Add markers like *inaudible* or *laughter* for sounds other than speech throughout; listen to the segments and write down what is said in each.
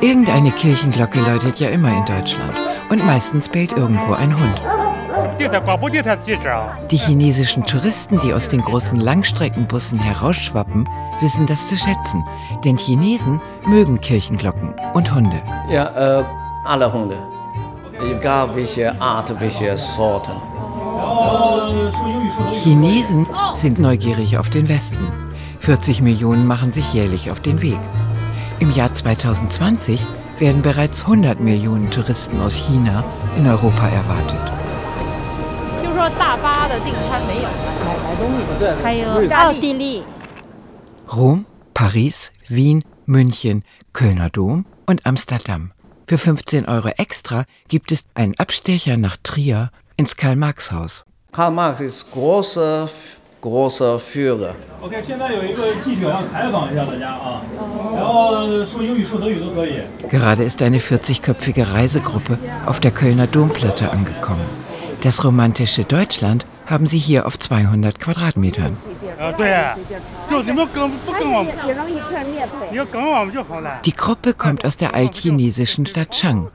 Irgendeine Kirchenglocke läutet ja immer in Deutschland. Und meistens bellt irgendwo ein Hund. Die chinesischen Touristen, die aus den großen Langstreckenbussen herausschwappen, wissen das zu schätzen. Denn Chinesen mögen Kirchenglocken und Hunde. Ja, äh, alle Hunde. Egal welche Art, welche Sorten. Chinesen sind neugierig auf den Westen. 40 Millionen machen sich jährlich auf den Weg. Im Jahr 2020 werden bereits 100 Millionen Touristen aus China in Europa erwartet. Rom, Paris, Wien, München, Kölner Dom und Amsterdam. Für 15 Euro extra gibt es einen Abstecher nach Trier ins Karl-Marx-Haus. Karl Marx ist großer, großer Führer. Gerade ist eine 40-köpfige Reisegruppe auf der Kölner Domplatte angekommen. Das romantische Deutschland haben sie hier auf 200 Quadratmetern. Die Gruppe kommt aus der altchinesischen Stadt Chang.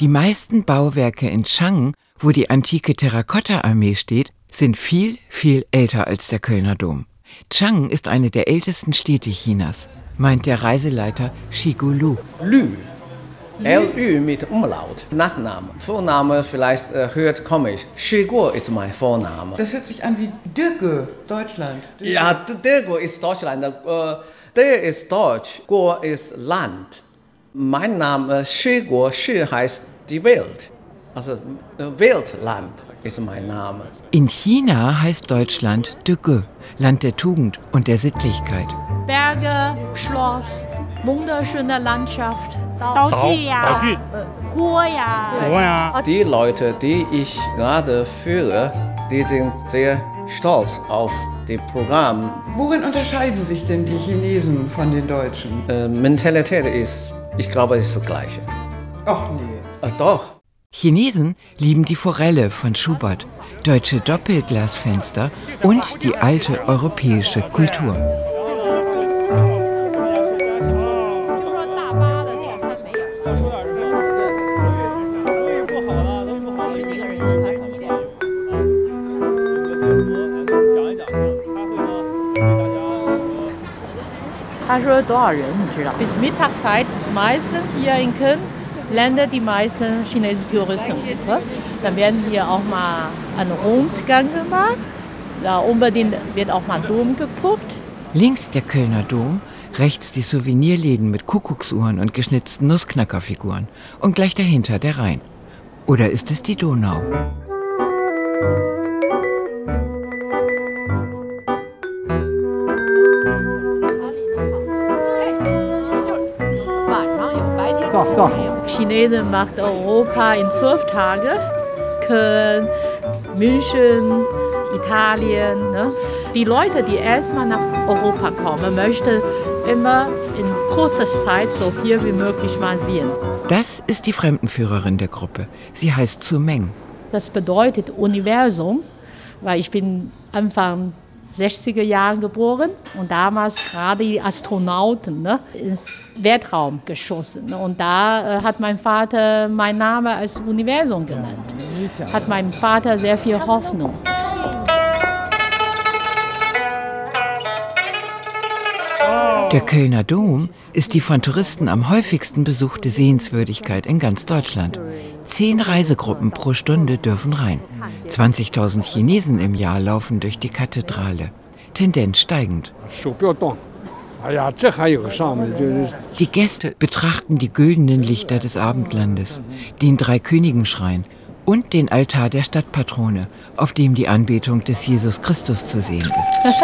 Die meisten Bauwerke in Chang, wo die antike Terrakotta-Armee steht, sind viel, viel älter als der Kölner Dom. Chang ist eine der ältesten Städte Chinas, meint der Reiseleiter Shigu Lu. Lü L-Ü mit Umlaut. Nachname. Vorname vielleicht äh, hört komisch. Shiguo ist mein Vorname. Das hört sich an wie Dirke, Deutschland. Dirke. Ja, Dirke ist Deutschland. Äh, der ist Deutsch. Guo ist Land. Mein Name Shiguo, Shi heißt die Welt. Also äh, Weltland ist mein Name. In China heißt Deutschland Dirke, Land der Tugend und der Sittlichkeit. Berge, Schloss, wunderschöne Landschaft. Die Leute, die ich gerade führe, die sind sehr stolz auf das Programm. Worin unterscheiden sich denn die Chinesen von den Deutschen? Äh, Mentalität ist, ich glaube, ist das Gleiche. Ach nee. Äh, doch. Chinesen lieben die Forelle von Schubert, deutsche Doppelglasfenster und die alte europäische Kultur. Bis Mittagszeit ist meistens hier in Köln landen die meisten chinesischen Touristen. Dann werden hier auch mal ein Rundgang gemacht. Da unbedingt wird auch mal Dom geguckt. Links der Kölner Dom, rechts die Souvenirläden mit Kuckucksuhren und geschnitzten Nussknackerfiguren und gleich dahinter der Rhein. Oder ist es die Donau? So. Chinesen macht Europa in zwölf Tagen. Köln, München, Italien. Ne? Die Leute, die erstmal nach Europa kommen, möchten immer in kurzer Zeit so viel wie möglich mal sehen. Das ist die Fremdenführerin der Gruppe. Sie heißt Zu Meng. Das bedeutet Universum, weil ich bin Anfang 60er Jahren geboren und damals gerade die Astronauten ne, ins Weltraum geschossen. Und da äh, hat mein Vater meinen Namen als Universum genannt. Hat mein Vater sehr viel Hoffnung. Der Kölner Dom ist die von Touristen am häufigsten besuchte Sehenswürdigkeit in ganz Deutschland. Zehn Reisegruppen pro Stunde dürfen rein. 20.000 Chinesen im Jahr laufen durch die Kathedrale. Tendenz steigend. Die Gäste betrachten die güldenen Lichter des Abendlandes, den Dreikönigenschrein und den Altar der Stadtpatrone, auf dem die Anbetung des Jesus Christus zu sehen ist.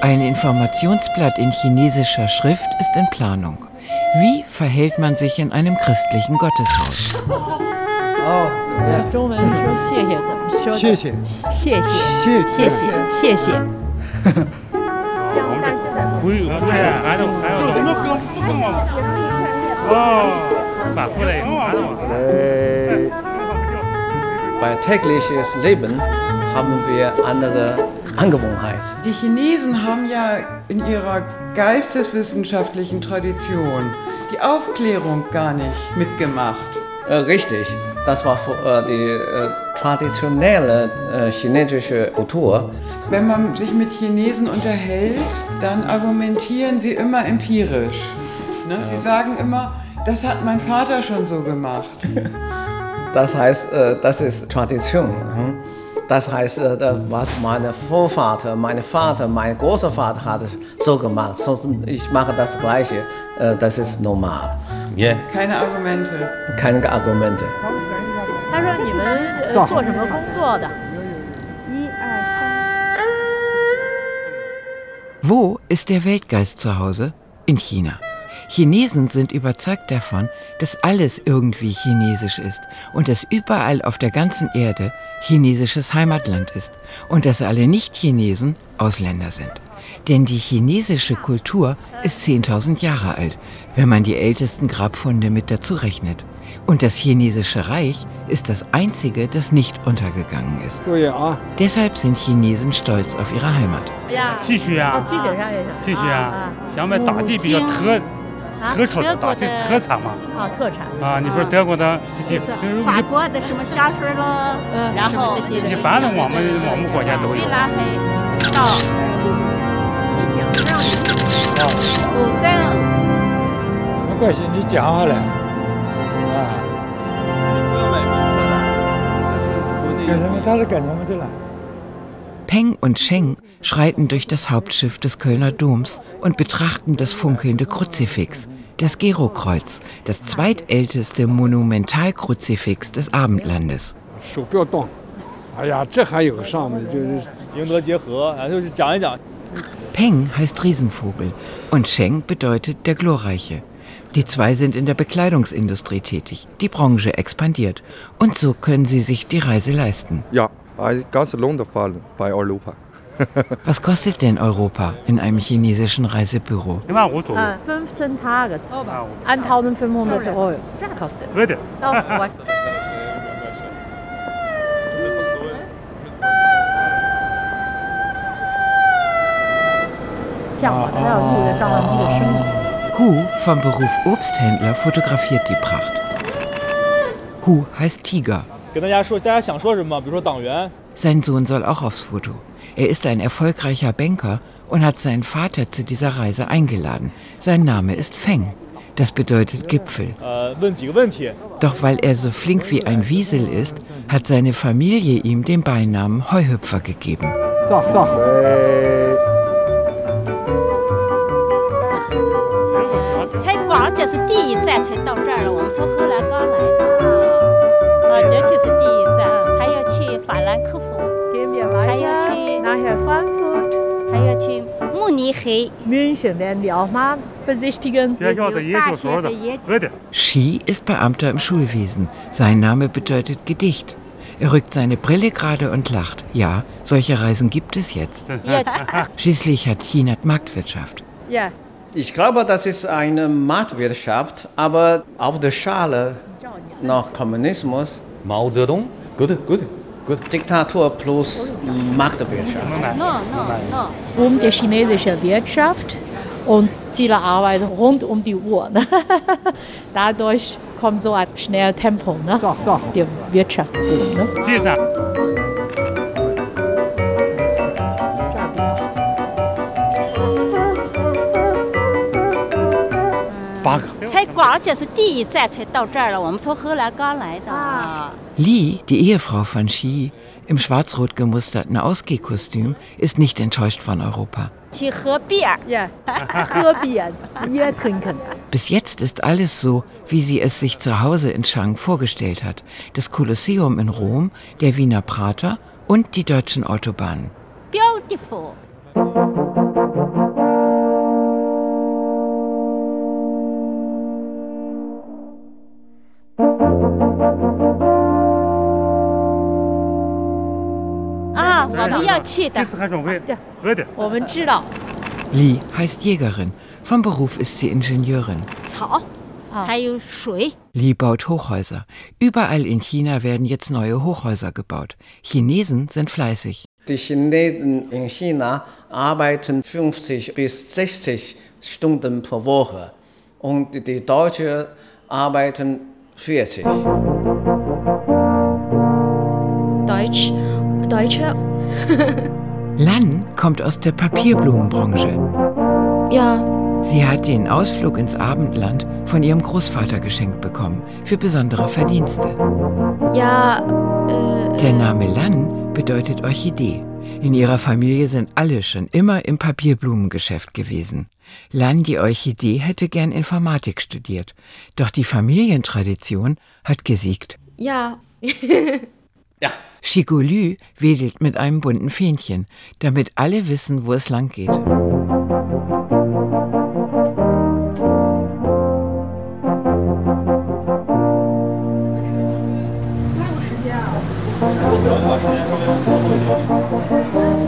Ein Informationsblatt in chinesischer Schrift ist in Planung. Wie verhält man sich in einem christlichen Gotteshaus? Oh, Bei tägliches Leben haben wir andere Angewohnheit. Die Chinesen haben ja in ihrer geisteswissenschaftlichen Tradition die Aufklärung gar nicht mitgemacht. Äh, richtig, das war äh, die äh, traditionelle äh, chinesische Kultur. Wenn man sich mit Chinesen unterhält, dann argumentieren sie immer empirisch. Ne? Sie sagen immer, das hat mein Vater schon so gemacht. *laughs* Das heißt, äh, das ist Tradition. Hm? Das heißt, äh, was meine Vorvater, mein Vater, mein Großvater hat so gemacht, sonst ich mache das Gleiche. Äh, das ist normal. Yeah. Keine Argumente. Keine Argumente. 他说你们呃做什么工作的？ Wo ist der Weltgeist zu Hause? In China. Chinesen sind überzeugt davon, dass alles irgendwie chinesisch ist und dass überall auf der ganzen Erde chinesisches Heimatland ist und dass alle Nicht-Chinesen Ausländer sind. Denn die chinesische Kultur ist 10.000 Jahre alt, wenn man die ältesten Grabfunde mit dazu rechnet. Und das chinesische Reich ist das einzige, das nicht untergegangen ist. Deshalb sind Chinesen stolz auf ihre Heimat. 呀，T 恤啊 T 恤上也想 T 恤啊，想买大地比较特特殊的大地特产嘛啊，特产，啊，你不是德国的这些，法国的什么香水了，嗯，然后这些一般的我们我们国家都有。拉黑到五三 没关系，你讲好了啊。干什么？他是干什么的了？ Peng und Sheng schreiten durch das Hauptschiff des Kölner Doms und betrachten das funkelnde Kruzifix, das Gerokreuz, das zweitälteste Monumentalkruzifix des Abendlandes. Peng heißt Riesenvogel und Sheng bedeutet der Glorreiche. Die zwei sind in der Bekleidungsindustrie tätig. Die Branche expandiert. Und so können sie sich die Reise leisten. Ja, Ganz Fall bei Europa. *laughs* Was kostet denn Europa in einem chinesischen Reisebüro? Ah, 15 Tage. 1500 Euro kostet. Bitte. *laughs* Ah, ah. Hu vom Beruf Obsthändler fotografiert die Pracht. Hu heißt Tiger 跟大家说，大家想说什么？比如说党员， Sein Sohn soll auch aufs Foto. Er ist ein erfolgreicher Banker und hat seinen Vater zu dieser Reise eingeladen. Sein Name ist Feng. Das bedeutet Gipfel. 呃，问几个问题。 Doch weil er so flink wie ein Wiesel ist, hat seine Familie ihm den Beinamen Heuhüpfer gegeben. 走走。才 光这是第一站才到这儿了，我们从荷兰刚来的。啊，这就是第一站，还要去法兰克福， Gehen wir Kann ja weiter去 nachher Frankfurt. 还要去慕尼黑。 München werden wir auch mal besichtigen. 学校的研究所的，合的。 Shi ist Beamter im Schulwesen. Sein Name bedeutet Gedicht. Er rückt seine Brille gerade und lacht. Ja, solche Reisen gibt es jetzt. Schließlich hat China Marktwirtschaft. Ja, Ich glaube, das ist eine Marktwirtschaft, aber auf der Schale noch Kommunismus, Mao Zedong. Gut, gut. Gut. Diktatur plus Marktwirtschaft. Nein, nein, nein. Um die chinesische Wirtschaft und viele Arbeit rund um die Uhr. Ne? *laughs* Dadurch kommt so ein schneller Tempo ne? der Wirtschaft. Ne? 才光这是第一站才到这儿了，我们从荷兰刚来的。啊 Li, die Ehefrau von Shi, im schwarz-rot gemusterten Ausgehkostüm, ist nicht enttäuscht von Europa. 去喝 Bier。 Ja,喝 *laughs* Bier, Bier trinken. Bis jetzt ist alles so, wie sie es sich zu Hause in Chang vorgestellt hat. Das Kolosseum in Rom, der Wiener Prater und die deutschen Autobahnen. Beautiful。 Li heißt Jägerin. Vom Beruf ist sie Ingenieurin. Li baut Hochhäuser. Überall in China werden jetzt neue Hochhäuser gebaut. Chinesen sind fleißig. Die Chinesen in China arbeiten 50 bis 60 Stunden pro Woche und die Deutschen arbeiten 40. Deutsch, Deutsche *laughs* Lan kommt aus der Papierblumenbranche. ja, Sie hat den Ausflug ins Abendland von ihrem Großvater geschenkt bekommen für besondere Verdienste. ja, äh, Der Name Lan bedeutet Orchidee. In ihrer Familie sind alle schon immer im Papierblumengeschäft gewesen. Lan, die Orchidee, hätte gern Informatik studiert. Doch die Familientradition hat gesiegt. ja, *laughs* Shigolü wedelt mit einem bunten Fähnchen, damit alle wissen, wo es lang geht.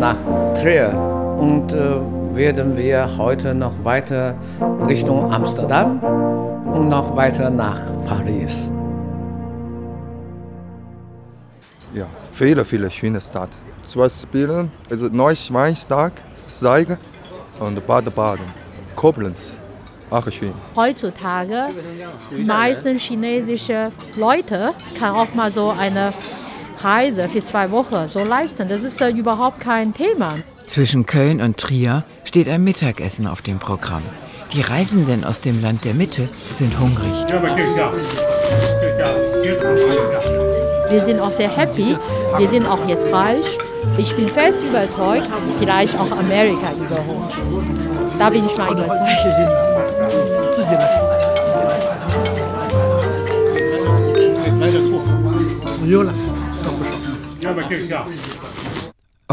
nach Trier und äh, werden wir heute noch weiter Richtung Amsterdam und noch weiter nach Paris. Ja, viele, viele schöne Stadt. Zum Beispiel also Neuschweinstag, Seiger und Baden-Baden. Koblenz, auch schön. Heutzutage meisten chinesische Leute kann auch mal so eine Reise für zwei Wochen so leisten. Das ist ja überhaupt kein Thema. Zwischen Köln und Trier steht ein Mittagessen auf dem Programm. Die Reisenden aus dem Land der Mitte sind hungrig. Wir sind auch sehr happy. Wir sind auch jetzt reich. Ich bin fest überzeugt, vielleicht auch Amerika überholt. Da bin ich mal überzeugt.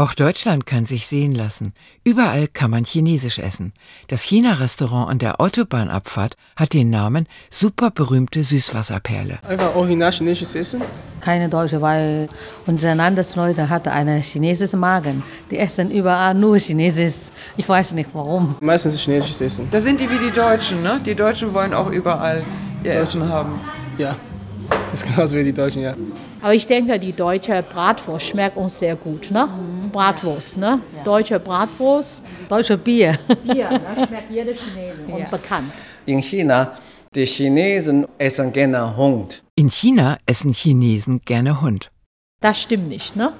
Auch Deutschland kann sich sehen lassen. Überall kann man Chinesisch essen. Das China-Restaurant an der Autobahnabfahrt hat den Namen superberühmte Süßwasserperle. Einfach original chinesisches Essen? Keine Deutsche, weil unser Landesleute hat einen chinesischen Magen. Die essen überall nur Chinesisch. Ich weiß nicht warum. Meistens chinesisches Essen. Da sind die wie die Deutschen, ne? Die Deutschen wollen auch überall ihr Essen haben. Ja. Das ist genauso wie die Deutschen, ja. Aber ich denke, die deutsche Bratwurst schmeckt uns sehr gut, ne? Bratwurst, ne? Deutsche Bratwurst. Deutsche Bier. Bier, das *laughs* schmeckt jeder Chinesen und bekannt. In China, die Chinesen essen gerne Hund. In China essen Chinesen gerne Hund. Das stimmt nicht. Ne?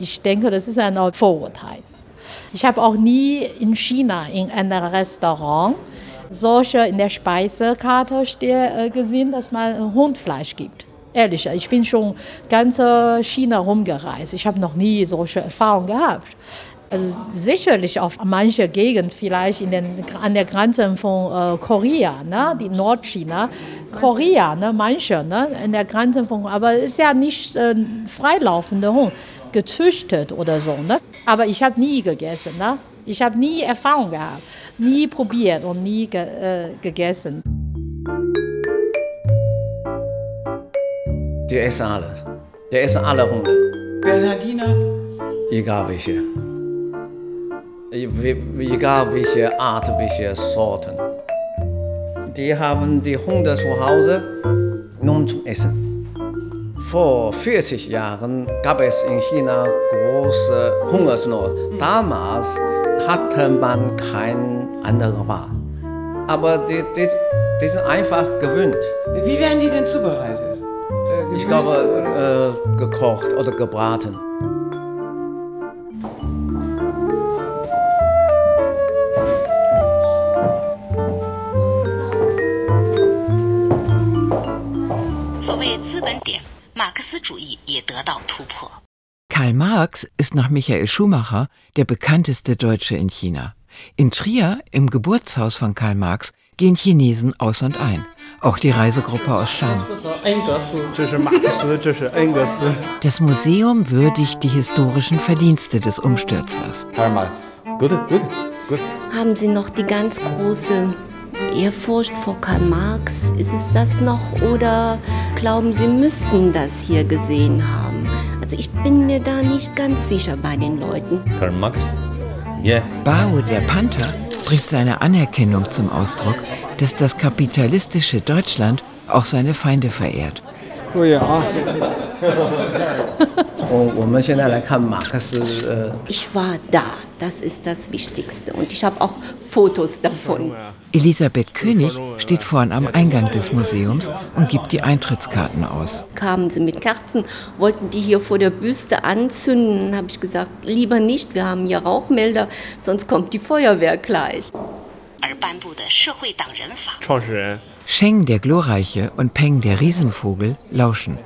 Ich denke, das ist ein Vorurteil. Ich habe auch nie in China in einem Restaurant solche in der Speisekarte äh, gesehen, dass man Hundfleisch gibt. Ehrlich, ich bin schon ganz äh, China rumgereist. Ich habe noch nie solche Erfahrungen gehabt. Also sicherlich auf manche Gegend, vielleicht in den, an der Grenze von äh, Korea, ne, die Nordchina, Korea, ne, manche, ne, in der Grenze von, aber es ist ja nicht äh, freilaufender Hund, gezüchtet oder so, ne. Aber ich habe nie gegessen, ne. Ich habe nie Erfahrung gehabt, nie probiert und nie ge, äh, gegessen. Die essen alle. Die essen alle Hunde, Bernhardiner, egal welche. Wie- Egal welche Art, welche Sorten. Die haben die Hunde zu Hause nur zum Essen. Vor 40 Jahren gab es in China große Hungersnot. Damals hatte man keine andere Wahl. Aber die, die, die sind einfach gewöhnt. wie werden die denn zubereitet? Ich glaube, äh, gekocht oder gebraten. Karl Marx ist nach Michael Schumacher der bekannteste Deutsche in China. In Trier, im Geburtshaus von Karl Marx, gehen Chinesen aus und ein. Auch die Reisegruppe aus Shan. Das Museum würdigt die historischen Verdienste des Umstürzlers. Karl Marx. Gut, gut, gut. Haben Sie noch die ganz große Ehrfurcht vor Karl Marx? Ist es das noch oder glauben Sie, müssten das hier gesehen haben? Also ich bin mir da nicht ganz sicher bei den Leuten. Karl Marx Yeah. Bao, der Panther, bringt seine Anerkennung zum Ausdruck, dass das kapitalistische Deutschland auch seine Feinde verehrt. Oh ja. *laughs* Ich war da, das ist das Wichtigste. Und ich habe auch Fotos davon. Elisabeth König steht vorn am Eingang des Museums und gibt die Eintrittskarten aus. Kamen sie mit Kerzen, wollten die hier vor der Büste anzünden. habe ich gesagt, lieber nicht, wir haben hier Rauchmelder, sonst kommt die Feuerwehr gleich. Sheng, der Glorreiche, und Peng, der Riesenvogel, lauschen.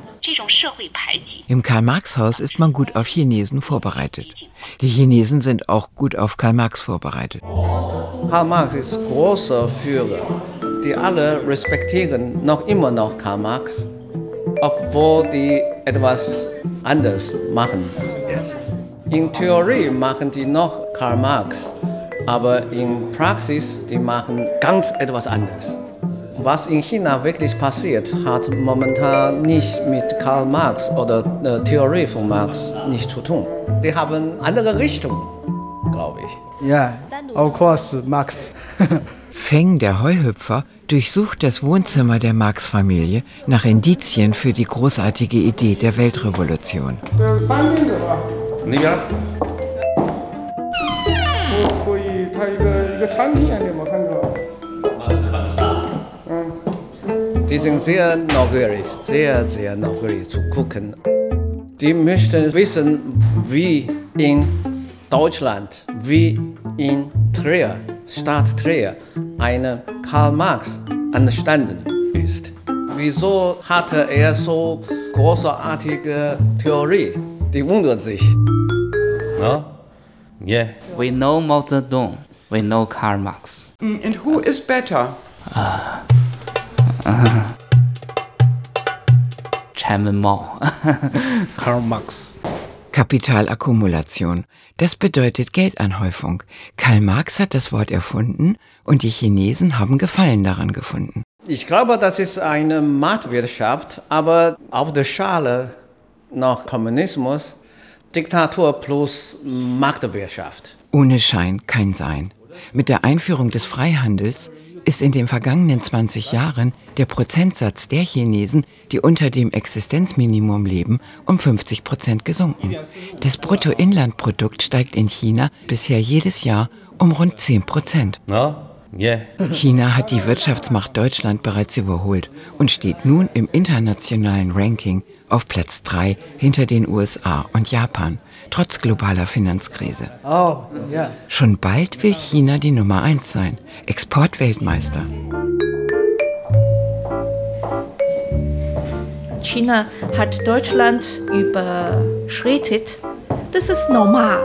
Im Karl-Marx-Haus ist man gut auf Chinesen vorbereitet. Die Chinesen sind auch gut auf Karl Marx vorbereitet. Karl Marx ist großer Führer. Die alle respektieren noch immer noch Karl Marx, obwohl die etwas anders machen. In Theorie machen die noch Karl Marx, aber in Praxis die machen ganz etwas anders. Was in China wirklich passiert, hat momentan nicht mit Karl Marx oder der Theorie von Marx nichts zu tun. Die haben andere Richtungen, glaube ich. Yeah, of course, Max. *laughs* Feng, der Heuhüpfer, durchsucht das Wohnzimmer der Marx-Familie nach Indizien für die großartige Idee der Weltrevolution. 那 Die sind sehr neugierig, sehr, sehr neugierig zu gucken. Die möchten wissen, wie in Deutschland, wie in Trier, Stadt Trier, eine Karl Marx entstanden ist. Wieso hatte er so großartige Theorie? Die wundern sich. Ah, yeah. We know Mao Zedong. We know Karl Marx. Mm, And who is better? Chairman Mao. *laughs* Karl Marx. Kapitalakkumulation. Das bedeutet Geldanhäufung. Karl Marx hat das Wort erfunden und die Chinesen haben Gefallen daran gefunden. Ich glaube, das ist eine Marktwirtschaft, aber auf der Schale noch Kommunismus, Diktatur plus Marktwirtschaft. Ohne Schein kein Sein. Mit der Einführung des Freihandels ist in den vergangenen 20 Jahren der Prozentsatz der Chinesen, die unter dem Existenzminimum leben, um 50 Prozent gesunken. Das Bruttoinlandprodukt steigt in China bisher jedes Jahr um rund 10 Prozent. Ah, yeah. China hat die Wirtschaftsmacht Deutschland bereits überholt und steht nun im internationalen Ranking auf Platz 3 hinter den USA und Japan, trotz globaler Finanzkrise. Oh, yeah. Schon bald will China die Nummer 1 sein, Exportweltmeister. China hat Deutschland überschreitet. Das ist normal,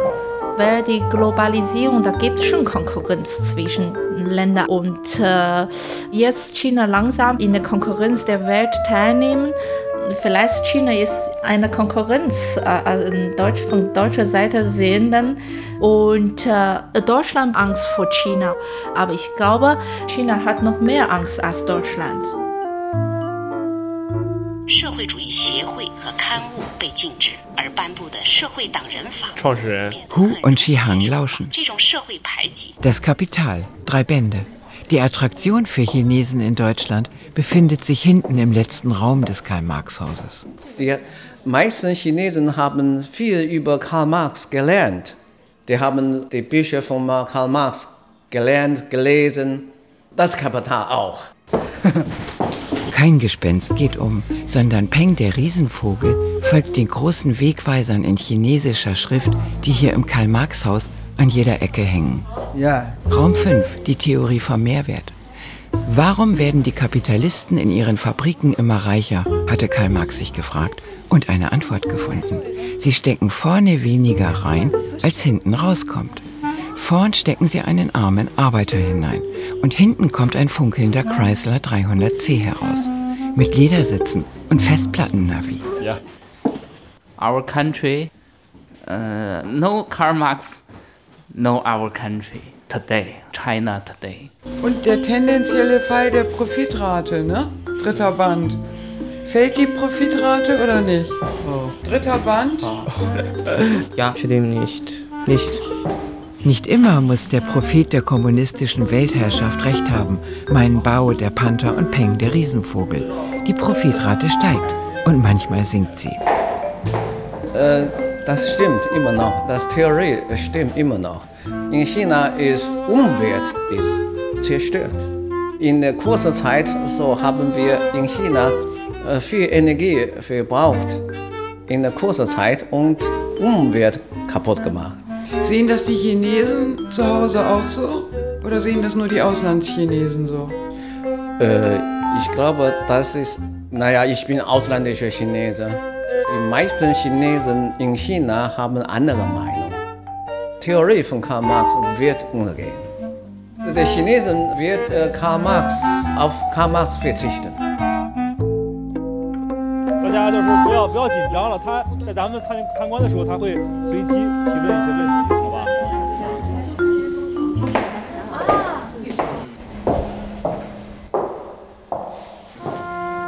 weil die Globalisierung, da gibt es schon Konkurrenz zwischen Ländern. Und äh, jetzt China langsam in der Konkurrenz der Welt teilnehmen Vielleicht China ist eine Konkurrenz äh, also in Deutsch, von deutscher Seite sehen dann und äh, Deutschland Angst vor China. Aber ich glaube, China hat noch mehr Angst als Deutschland. 社会主义协会和刊物被禁止，而颁布的社会党人法。创始人 Hu und Shihang lauschen. 这种社会排挤 Das Kapital, drei Bände. Die Attraktion für Chinesen in Deutschland befindet sich hinten im letzten Raum des Karl-Marx-Hauses. Die meisten Chinesen haben viel über Karl Marx gelernt. Die haben die Bücher von Karl Marx gelernt, gelesen. Das Kapital auch. *laughs* Kein Gespenst geht um, sondern Peng der Riesenvogel folgt den großen Wegweisern in chinesischer Schrift, die hier im Karl-Marx-Haus an jeder Ecke hängen. Yeah. Raum 5, die Theorie vom Mehrwert. Warum werden die Kapitalisten in ihren Fabriken immer reicher, hatte Karl Marx sich gefragt und eine Antwort gefunden. Sie stecken vorne weniger rein, als hinten rauskommt. Vorn stecken sie einen armen Arbeiter hinein und hinten kommt ein funkelnder Chrysler 300C heraus. Mit Ledersitzen und Festplattennavi. Ja. Our country, uh, no Karl Marx, no our country today, China today. Und der tendenzielle Fall der Profitrate, ne? Dritter Band. Fällt die Profitrate oder nicht? Dritter Band? *laughs* Ja, stimmt nicht. Nicht. Nicht immer muss der Prophet der kommunistischen Weltherrschaft recht haben, meinen Bao der Panther und Peng der Riesenvogel. Die Profitrate steigt und manchmal sinkt sie. Äh, das stimmt immer noch. Das Theorie stimmt immer noch. In China ist Umwelt ist zerstört. In kurzer Zeit so haben wir in China äh, viel Energie verbraucht in kurzer Zeit und Umwelt kaputt gemacht. Sehen das die Chinesen zu Hause auch so? Oder sehen das nur die Auslandschinesen so? Äh, ich glaube, das ist, naja, ich bin ausländischer Chinese. Die meisten Chinesen in China haben andere Meinung. Theorie von Karl Marx wird untergehen. Der Chinesen wird äh, Karl Marx auf Karl Marx verzichten. 大家就是不要不要紧张了，他在咱们参参观的时候，他会随机提问一些问题，好吧？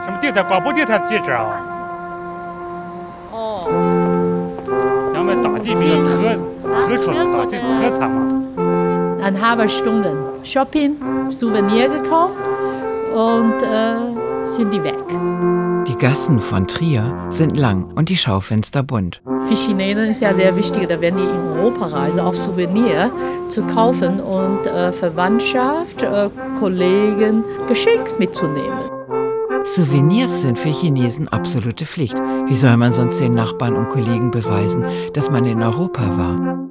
什么电台？广播电台记者啊？地比较特特殊的打地特产嘛。 Dann haben wir Stunden Shopping, Souvenir gekauft und äh, sind die weg. Die Gassen von Trier sind lang und die Schaufenster bunt. Für Chinesen ist ja sehr wichtig, da werden die in Europa reisen, auch Souvenir zu kaufen und äh, Verwandtschaft, äh, Kollegen Geschenk mitzunehmen. Souvenirs sind für Chinesen absolute Pflicht. Wie soll man sonst den Nachbarn und Kollegen beweisen, dass man in Europa war?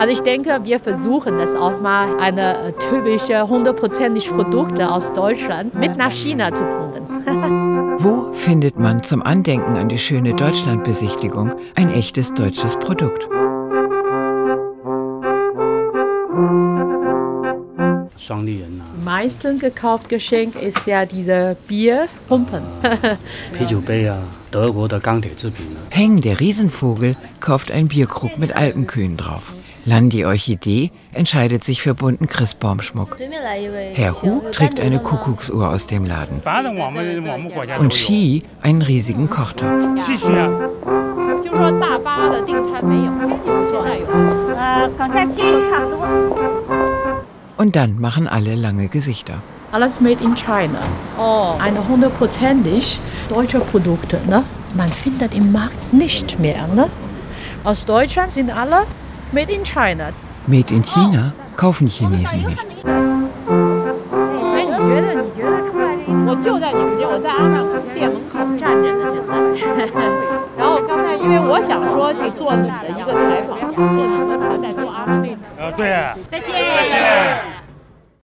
Also ich denke, wir versuchen das auch mal eine typische hundertprozentig Produkte aus Deutschland mit nach China zu bringen. *laughs* Wo findet man zum Andenken an die schöne Deutschlandbesichtigung ein echtes deutsches Produkt? meisten gekauft Geschenk ist ja diese Bierpumpen. *laughs* Heng, der Riesenvogel, kauft einen Bierkrug mit Alpenkühen drauf. Lan, die Orchidee, entscheidet sich für bunten Christbaumschmuck. Herr Hu trägt eine Kuckucksuhr aus dem Laden. Und Xi einen riesigen Kochtopf. Und dann machen alle lange Gesichter. Alles made in China. Oh. Eine hundertprozentig deutsche Produkte. Ne? Man findet im Markt nicht mehr. Ne? Aus Deutschland sind alle made in China. Made in China kaufen Chinesen nicht. 做牛，他们都在做阿拉。呃，对。再见。